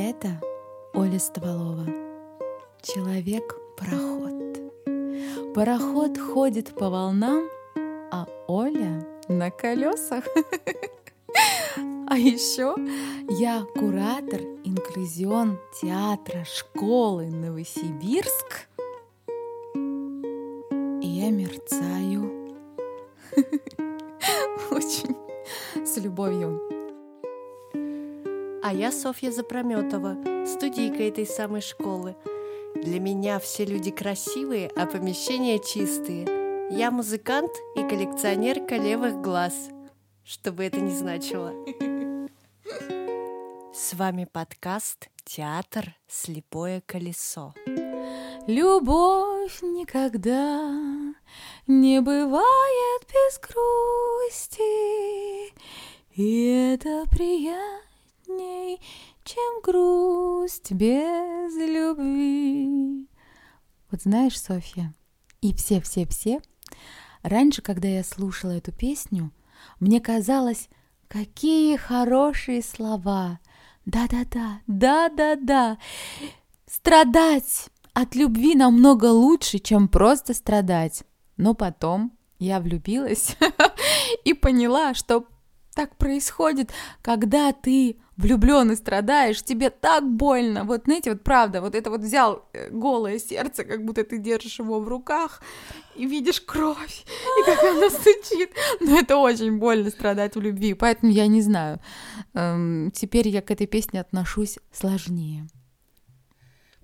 Это Оля Стволова. Человек-пароход. Пароход ходит по волнам, а Оля на колесах. А еще я куратор инклюзион театра школы Новосибирск. Я Софья Запрометова, студийка этой самой школы. Для меня все люди красивые, а помещения чистые. Я музыкант и коллекционерка левых глаз, что бы это ни значило. С вами подкаст «Театр. Слепое колесо». Любовь никогда не бывает без грусти, и это приятней, чем грусть без любви. Вот знаешь, Софья, и все-все-все, раньше, когда я слушала эту песню, мне казалось, какие хорошие слова. Да-да-да, да-да-да. Страдать от любви намного лучше, чем просто страдать. Но потом я влюбилась и поняла, что так происходит, когда ты влюблен и страдаешь, тебе так больно. Вот знаете, вот правда, вот это вот взял э, голое сердце, как будто ты держишь его в руках и видишь кровь, и как оно стучит. Но это очень больно страдать в любви, поэтому я не знаю. Эм, теперь я к этой песне отношусь сложнее.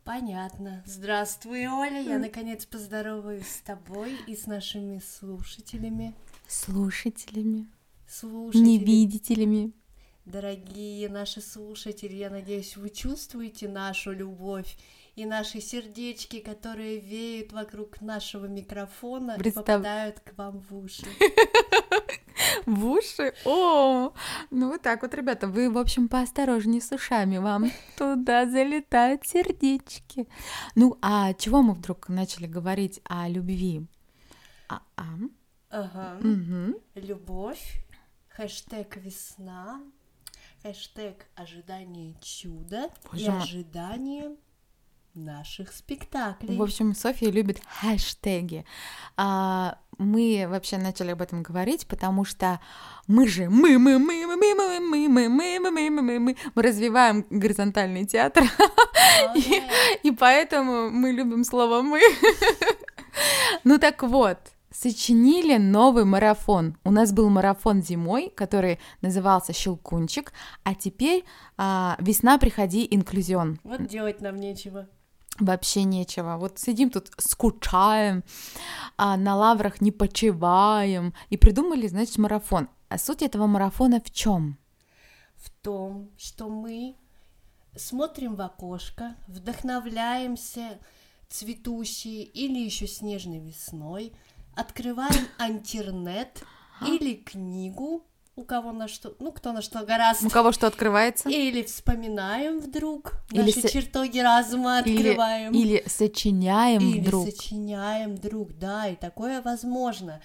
Понятно. Здравствуй, Оля. Я наконец поздороваюсь с тобой и с нашими слушателями. Слушателями. Слушатели. Невидителями. Дорогие наши слушатели, я надеюсь, вы чувствуете нашу любовь и наши сердечки, которые веют вокруг нашего микрофона Представ- и попадают к вам в уши. В уши? О, ну вот так вот, ребята, вы, в общем, поосторожнее с ушами, вам туда залетают сердечки. Ну, а чего мы вдруг начали говорить о любви? А, а, Ага. мгм. Любовь, хэштег весна, хэштег ожидание чуда и Боже мой. ожидание наших спектаклей. В общем, Софья любит хэштеги. А, мы вообще начали об этом говорить, потому что мы же мы мы мы мы мы мы мы мы мы мы мы мы мы мы развиваем горизонтальный театр, и, и поэтому мы любим слово мы. Ну так вот, сочинили новый марафон. У нас был марафон зимой, который назывался Щелкунчик, а теперь а, весна приходи инклюзион. Вот делать нам нечего. Вообще нечего. Вот сидим тут, скучаем, а на лаврах не почиваем. И придумали, значит, марафон. А суть этого марафона в чем? в том, что мы смотрим в окошко, вдохновляемся цветущей или еще снежной весной, открываем интернет или книгу, у кого на что, ну кто на что У гораздо, кого что открывается? или вспоминаем вдруг, Или наши со- чертоги разума Или, открываем. или сочиняем Или вдруг. сочиняем друг, да, и такое возможно.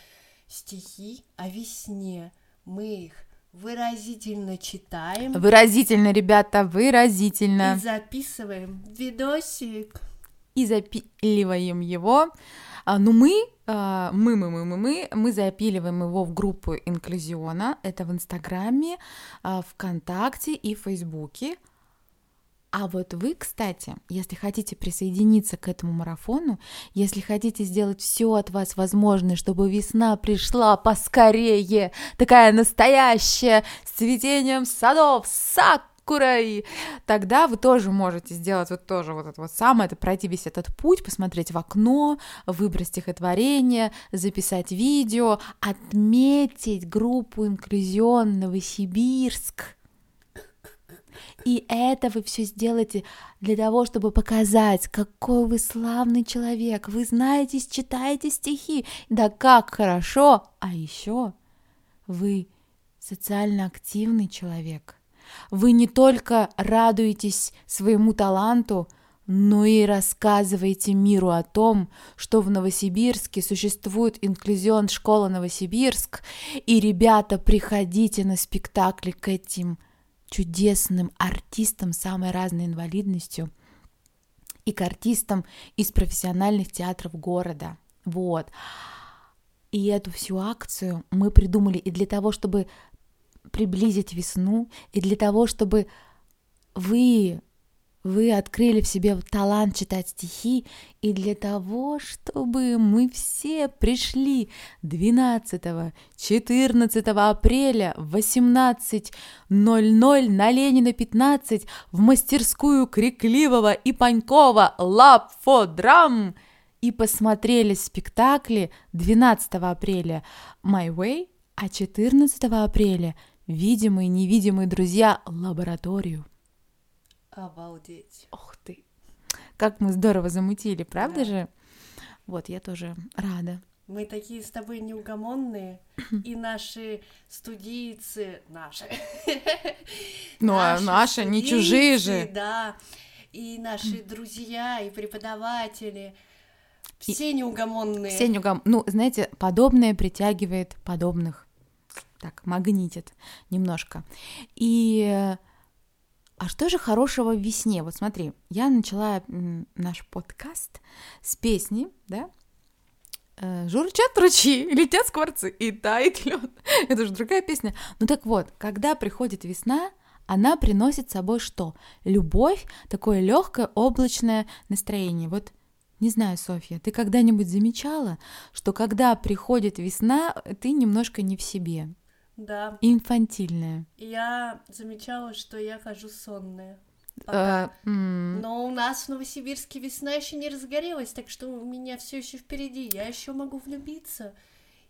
Стихи о весне, мы их выразительно читаем Выразительно, ребята, выразительно. и записываем видосик. И запиливаем его. А, ну, мы, а, мы, мы, мы, мы, мы, мы запиливаем его в группу инклюзиона. Это в Инстаграме, а, ВКонтакте и Фейсбуке. А вот вы, кстати, если хотите присоединиться к этому марафону, если хотите сделать все от вас возможное, чтобы весна пришла поскорее, такая настоящая, с цветением садов, сакурой, тогда вы тоже можете сделать вот тоже вот это вот самое, это пройти весь этот путь, посмотреть в окно, выбрать стихотворение, записать видео, отметить группу «Инклюзион Новосибирск», и это вы все сделаете для того, чтобы показать, какой вы славный человек. Вы знаете, читаете стихи. Да как хорошо. А еще вы социально активный человек. Вы не только радуетесь своему таланту, но и рассказываете миру о том, что в Новосибирске существует инклюзион школа Новосибирск, и, ребята, приходите на спектакли к этим чудесным артистам самой разной инвалидностью и к артистам из профессиональных театров города. Вот. И эту всю акцию мы придумали и для того, чтобы приблизить весну, и для того, чтобы вы вы открыли в себе талант читать стихи, и для того, чтобы мы все пришли 12-14 апреля в 18.00 на Ленина 15 в мастерскую Крикливого и Панькова «Lab for Drum» и посмотрели спектакли 12 апреля «My Way», а 14 апреля «Видимые и невидимые друзья. Лабораторию». Обалдеть. Ох ты. Как мы здорово замутили, правда да. же? Вот, я тоже рада. Мы такие с тобой неугомонные, и наши студийцы, наши. Ну, а наши, не чужие же. Да, и наши друзья, и преподаватели, все неугомонные. Все неугомонные. Ну, знаете, подобное притягивает подобных. Так, магнитит немножко. И а что же хорошего в весне? Вот смотри, я начала наш подкаст с песни, да? Э, Журчат ручьи, летят скворцы и тает лед. Это же другая песня. Ну так вот, когда приходит весна, она приносит с собой что? Любовь, такое легкое облачное настроение. Вот не знаю, Софья, ты когда-нибудь замечала, что когда приходит весна, ты немножко не в себе? Да. Инфантильная. Я замечала, что я хожу сонная. Пока. Mm. Но у нас в Новосибирске весна еще не разгорелась, так что у меня все еще впереди. Я еще могу влюбиться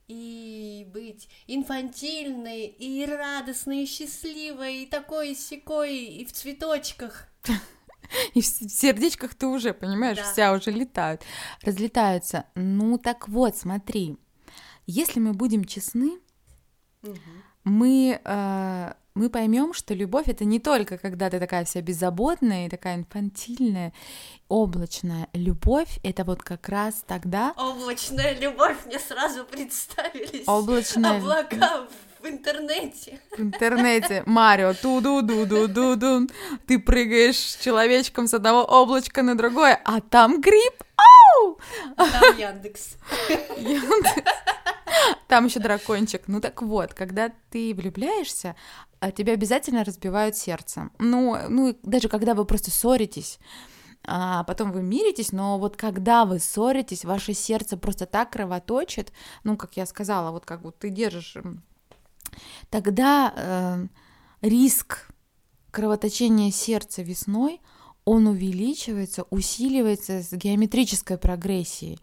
и быть инфантильной, и радостной, и счастливой, и такой, и секой, и в цветочках. И в сердечках ты уже, понимаешь, да. вся уже летают, разлетаются. Ну так вот, смотри, если мы будем честны, мы, э, мы поймем, что любовь это не только когда ты такая вся беззаботная и такая инфантильная, облачная. Любовь это вот как раз тогда. Облачная любовь мне сразу представились. Облачная. Облака в интернете. В интернете. Марио, ту-ду-ду-ду-ду-ду. Ты прыгаешь человечком с одного облачка на другое, а там гриб. Ау! А там Яндекс. Яндекс. Там еще дракончик. Ну так вот, когда ты влюбляешься, а, тебе обязательно разбивают сердце. Ну, ну, даже когда вы просто ссоритесь, а потом вы миритесь, но вот когда вы ссоритесь, ваше сердце просто так кровоточит, ну, как я сказала, вот как вот ты держишь, тогда э, риск кровоточения сердца весной, он увеличивается, усиливается с геометрической прогрессией.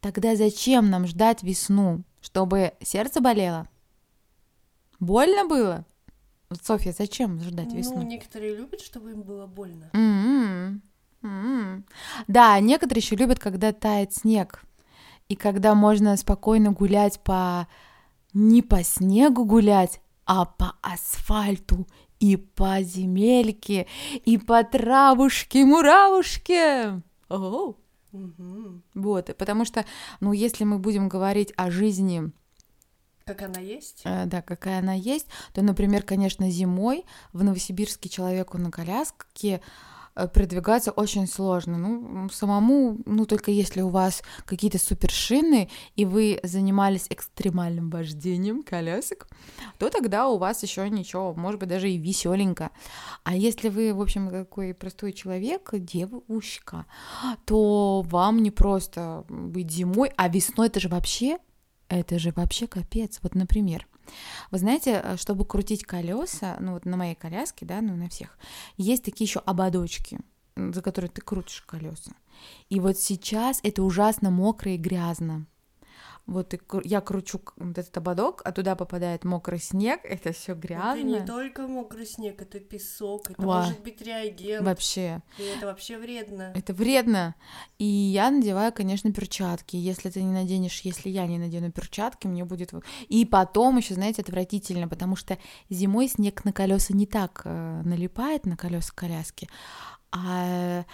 Тогда зачем нам ждать весну? Чтобы сердце болело? Больно было? Софья, зачем ждать ну, весну? Ну, некоторые любят, чтобы им было больно. Mm-hmm. Mm-hmm. Да, некоторые еще любят, когда тает снег. И когда можно спокойно гулять по... Не по снегу гулять, а по асфальту и по земельке, и по травушке-муравушке. Ого! Угу. Вот, потому что, ну, если мы будем говорить о жизни как она есть? Э, да, какая она есть, то, например, конечно, зимой в Новосибирске человеку на коляске продвигаться очень сложно. Ну, самому, ну, только если у вас какие-то супершины, и вы занимались экстремальным вождением колясок, то тогда у вас еще ничего, может быть, даже и веселенько. А если вы, в общем, такой простой человек, девушка, то вам не просто быть зимой, а весной это же вообще, это же вообще капец. Вот, например, вы знаете, э, чтобы крутить колеса, ну вот на моей коляске, да, ну на всех, есть такие еще ободочки, за которые ты крутишь колеса. И вот сейчас это ужасно мокро и грязно вот я кручу вот этот ободок, а туда попадает мокрый снег, это все грязно. Это не только мокрый снег, это песок, это Ва. может быть реагент. Вообще. И это вообще вредно. Это вредно. И я надеваю, конечно, перчатки. Если ты не наденешь, если я не надену перчатки, мне будет... И потом еще, знаете, отвратительно, потому что зимой снег на колеса не так э, налипает на колеса коляски, а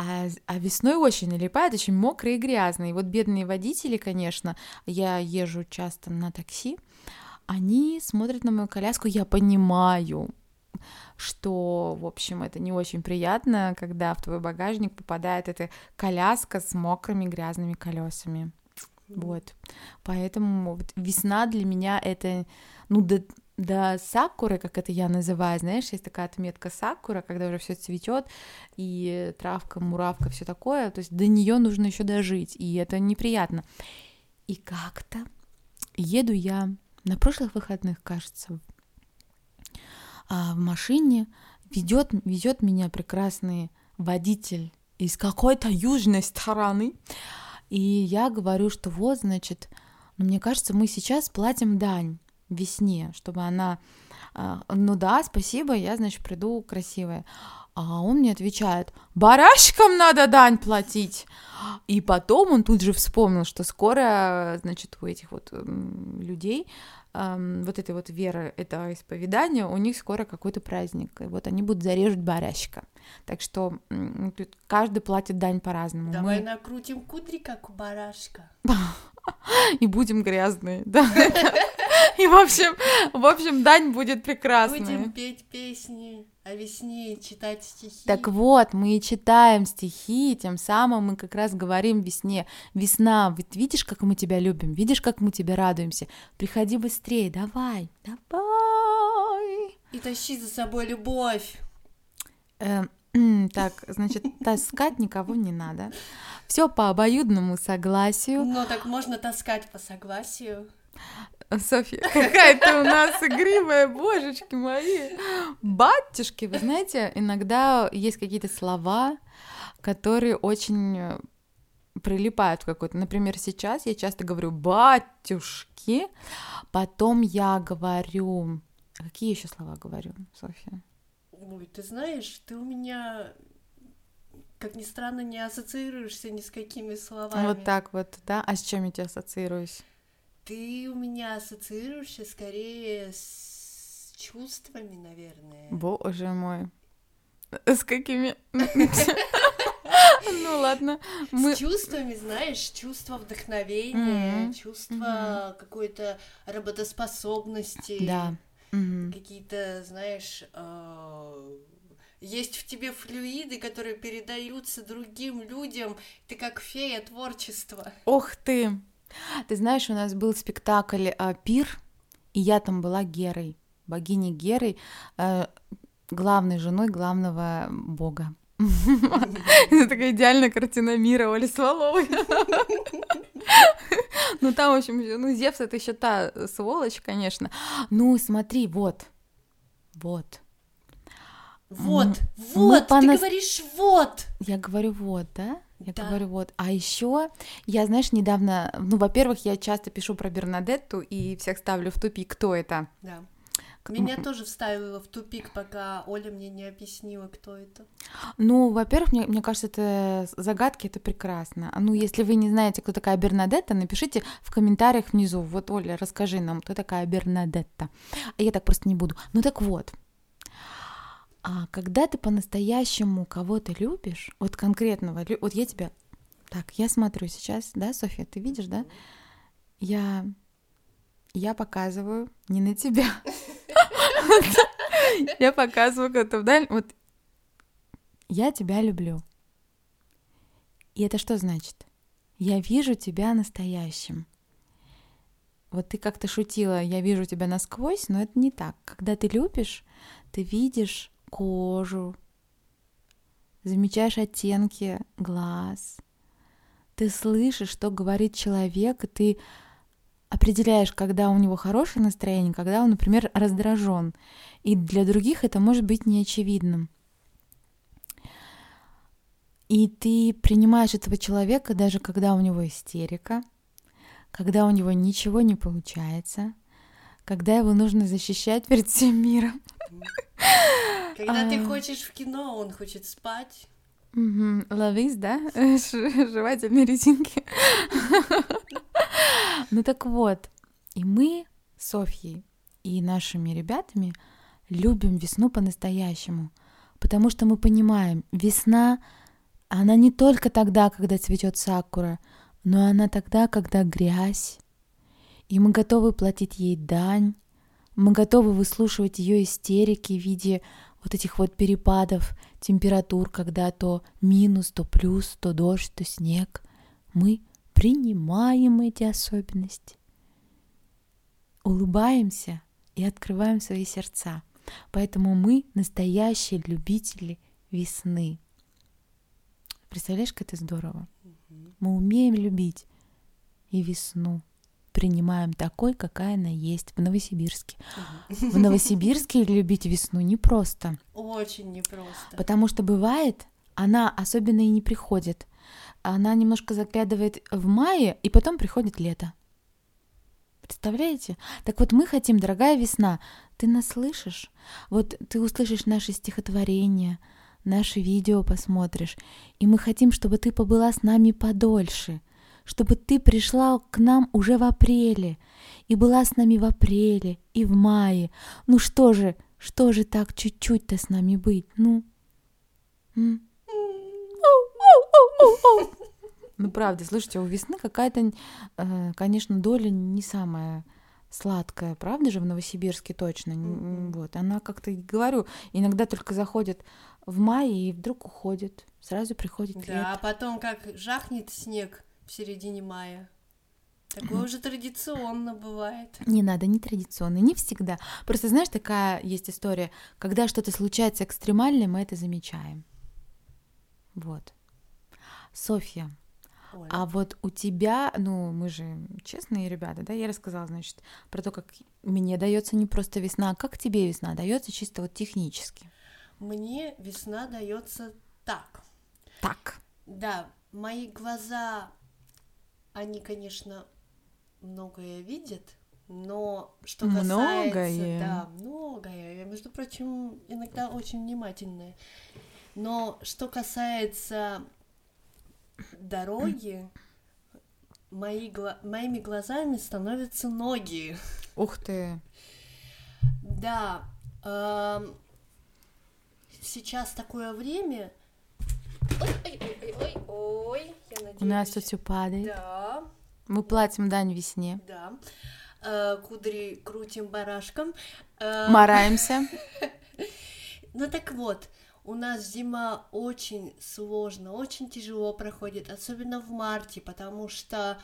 а, а весной очень налипает, очень мокрый и грязный. И вот бедные водители, конечно, я езжу часто на такси, они смотрят на мою коляску, я понимаю, что, в общем, это не очень приятно, когда в твой багажник попадает эта коляска с мокрыми грязными колесами. Вот. Поэтому вот весна для меня это, ну, до, до сакуры, как это я называю, знаешь, есть такая отметка сакура, когда уже все цветет, и травка, муравка, все такое, то есть до нее нужно еще дожить, и это неприятно. И как-то еду я на прошлых выходных, кажется, а в машине ведет, ведет меня прекрасный водитель из какой-то южной стороны, и я говорю, что вот, значит, ну, мне кажется, мы сейчас платим дань весне, чтобы она, а, ну да, спасибо, я, значит, приду красивая. А он мне отвечает, барашкам надо дань платить. И потом он тут же вспомнил, что скоро, значит, у этих вот людей вот этой вот веры, это исповедание, у них скоро какой-то праздник, и вот они будут зарежут барашка. Так что каждый платит дань по-разному. Давай Мы... накрутим кудри, как у барашка. И будем грязные, да. И, в общем, в общем, дань будет прекрасная. Будем петь песни о весне читать стихи. Так вот, мы и читаем стихи, тем самым мы как раз говорим весне. Весна, вот видишь, как мы тебя любим, видишь, как мы тебе радуемся. Приходи быстрее, давай, давай. И тащи за собой любовь. Эм, так, значит, таскать никого не надо. Все по обоюдному согласию. Ну, так можно таскать по согласию. Софья, какая ты у нас игривая, божечки мои. Батюшки, вы знаете, иногда есть какие-то слова, которые очень прилипают в какой-то. Например, сейчас я часто говорю батюшки, потом я говорю... Какие еще слова говорю, Софья? Ой, ты знаешь, ты у меня как ни странно, не ассоциируешься ни с какими словами. Вот так вот, да? А с чем я тебя ассоциируюсь? Ты у меня ассоциируешься скорее с чувствами, наверное. Боже мой. С какими? Ну ладно. Мы... С чувствами, знаешь, чувство вдохновения, mm-hmm. чувство mm-hmm. какой-то работоспособности. Да. Mm-hmm. Какие-то, знаешь, э, есть в тебе флюиды, которые передаются другим людям. Ты как фея творчества. Ох ты! Ты знаешь, у нас был спектакль а, «Пир», и я там была Герой, богиней Герой, а, главной женой главного бога. Это такая идеальная картина мира Оли Сваловой. Ну там, в общем, ну Зевс это еще та сволочь, конечно. Ну смотри, вот, вот. Вот, вот, ты говоришь вот. Я говорю вот, да? Я да. говорю, вот. А еще я, знаешь, недавно, ну, во-первых, я часто пишу про Бернадетту и всех ставлю в тупик, кто это. Да. Меня тоже вставило в тупик, пока Оля мне не объяснила, кто это. Ну, во-первых, мне, мне кажется, это загадки, это прекрасно. Ну, если вы не знаете, кто такая Бернадетта, напишите в комментариях внизу. Вот, Оля, расскажи нам, кто такая Бернадетта. А я так просто не буду. Ну так вот, а когда ты по-настоящему кого-то любишь, вот конкретного, вот я тебя... Так, я смотрю сейчас, да, Софья, ты видишь, да? Я... Я показываю не на тебя. Я показываю куда-то вдаль. Вот я тебя люблю. И это что значит? Я вижу тебя настоящим. Вот ты как-то шутила, я вижу тебя насквозь, но это не так. Когда ты любишь, ты видишь кожу, замечаешь оттенки глаз, ты слышишь, что говорит человек, и ты определяешь, когда у него хорошее настроение, когда он, например, раздражен. И для других это может быть неочевидным. И ты принимаешь этого человека, даже когда у него истерика, когда у него ничего не получается, когда его нужно защищать перед всем миром. Когда ты хочешь в кино, он хочет спать. Ловись, да? Жевательные резинки. Ну так вот, и мы Софьей и нашими ребятами любим весну по-настоящему, потому что мы понимаем, весна, она не только тогда, когда цветет сакура, но она тогда, когда грязь, и мы готовы платить ей дань, Мы готовы выслушивать ее истерики в виде вот этих вот перепадов температур, когда то минус, то плюс, то дождь, то снег. Мы принимаем эти особенности, улыбаемся и открываем свои сердца. Поэтому мы настоящие любители весны. Представляешь, как это здорово? Мы умеем любить и весну принимаем такой, какая она есть в Новосибирске. В Новосибирске любить весну непросто. Очень непросто. Потому что бывает, она особенно и не приходит. Она немножко заглядывает в мае, и потом приходит лето. Представляете? Так вот мы хотим, дорогая весна, ты нас слышишь? Вот ты услышишь наши стихотворения, наши видео посмотришь, и мы хотим, чтобы ты побыла с нами подольше, чтобы ты пришла к нам уже в апреле и была с нами в апреле и в мае. Ну что же, что же так чуть-чуть-то с нами быть? Ну? Ну, правда, слушайте, у весны какая-то, э, конечно, доля не самая сладкая, правда же, в Новосибирске точно. Mm-hmm. Вот, она как-то, говорю, иногда только заходит в мае и вдруг уходит. Сразу приходит да, лето. Да, а потом как жахнет снег, в середине мая. Такое уже традиционно бывает. Не надо, не традиционно, не всегда. Просто знаешь, такая есть история, когда что-то случается экстремальное, мы это замечаем. Вот. Софья, Ой. а вот у тебя, ну, мы же честные ребята, да, я рассказала, значит, про то, как мне дается не просто весна, а как тебе весна дается чисто вот технически. Мне весна дается так. Так. Да, мои глаза они, конечно, многое видят, но что касается... Многое. Да, многое. Я, между прочим, иногда очень внимательная. Но что касается дороги, мои гла... моими глазами становятся ноги. Ух ты! Да. Э... Сейчас такое время, Ой, ой, ой, ой, ой, я надеюсь. У нас тут все падает. Да. Мы платим дань весне. Да. Э, кудри крутим барашком. Э, Мараемся. Ну так вот, у нас зима очень сложно, очень тяжело проходит, особенно в марте, потому что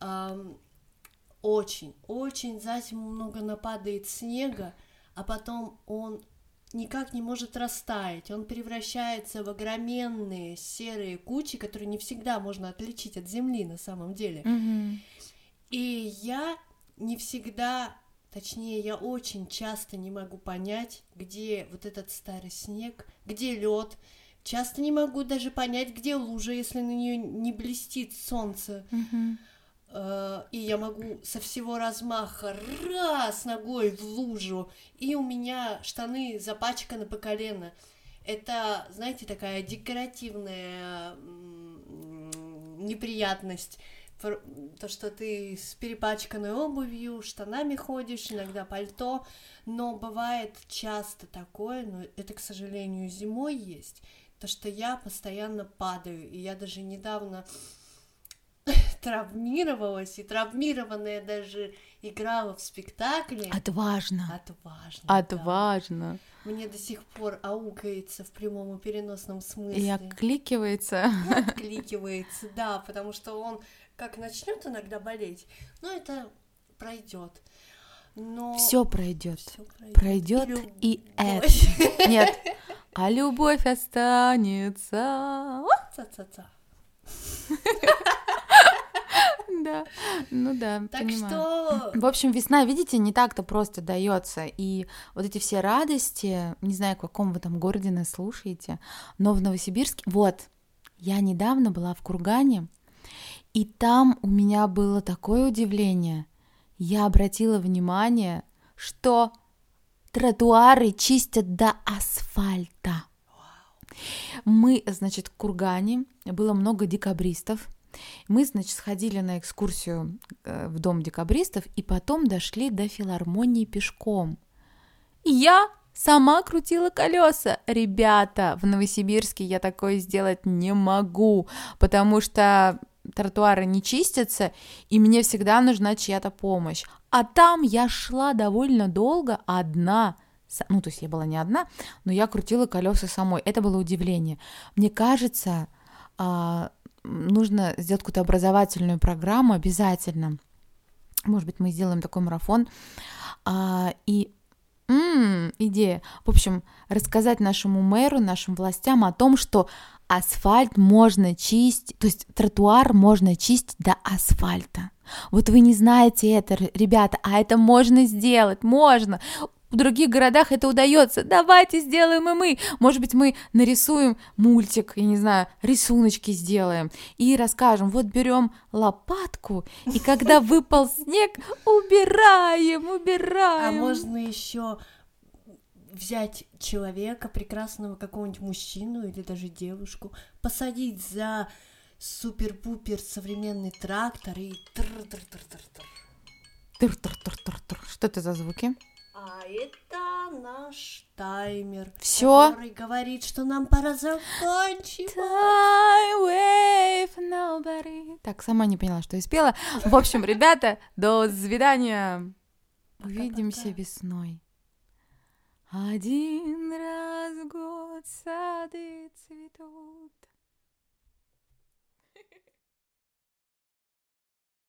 эм, очень, очень за зиму много нападает снега, а потом он никак не может растаять. Он превращается в огроменные серые кучи, которые не всегда можно отличить от земли на самом деле. Mm-hmm. И я не всегда, точнее, я очень часто не могу понять, где вот этот старый снег, где лед. Часто не могу даже понять, где лужа, если на нее не блестит солнце. Mm-hmm. Э, и я могу со всего размаха раз ногой в лужу, и у меня штаны запачканы по колено. Это, знаете, такая декоративная неприятность. То, что ты с перепачканной обувью, штанами ходишь, иногда пальто, но бывает часто такое, но это, к сожалению, зимой есть, то, что я постоянно падаю, и я даже недавно травмировалась, и травмированная даже играла в спектакле. Отважно. Отважно. Отважно. Да. Мне до сих пор аукается в прямом и переносном смысле. И откликивается. И откликивается, да, потому что он как начнет иногда болеть, но это пройдет. Но все пройдет. Пройдет и, и это. Нет. А любовь останется. Ца-ца-ца. Да, ну да, Так что... В общем, весна, видите, не так-то просто дается. И вот эти все радости, не знаю, в каком вы там городе нас слушаете, но в Новосибирске... Вот, я недавно была в Кургане, и там у меня было такое удивление. Я обратила внимание, что тротуары чистят до асфальта. Мы, значит, в Кургане, было много декабристов, мы, значит, сходили на экскурсию э, в дом декабристов и потом дошли до филармонии пешком. Я сама крутила колеса. Ребята, в Новосибирске я такое сделать не могу, потому что тротуары не чистятся, и мне всегда нужна чья-то помощь. А там я шла довольно долго одна, ну, то есть я была не одна, но я крутила колеса самой. Это было удивление. Мне кажется, а, нужно сделать какую-то образовательную программу обязательно. Может быть, мы сделаем такой марафон. А, и м-м, идея. В общем, рассказать нашему мэру, нашим властям о том, что асфальт можно чистить, то есть тротуар можно чистить до асфальта. Вот вы не знаете это, ребята, а это можно сделать, можно. В других городах это удается. Давайте сделаем и мы. Может быть, мы нарисуем мультик, я не знаю, рисуночки сделаем и расскажем. Вот берем лопатку, и когда выпал снег, убираем, убираем. А можно еще взять человека, прекрасного какого-нибудь мужчину или даже девушку, посадить за супер-пупер современный трактор и тр-тр-тр-тр-тр. Тыр-тыр-тыр-тыр-тыр. Что это за звуки? А это наш таймер, Всё? который говорит, что нам пора. Time with nobody. Так, сама не поняла, что я спела. В общем, ребята, до свидания. Увидимся весной. Один раз в год сады цветут.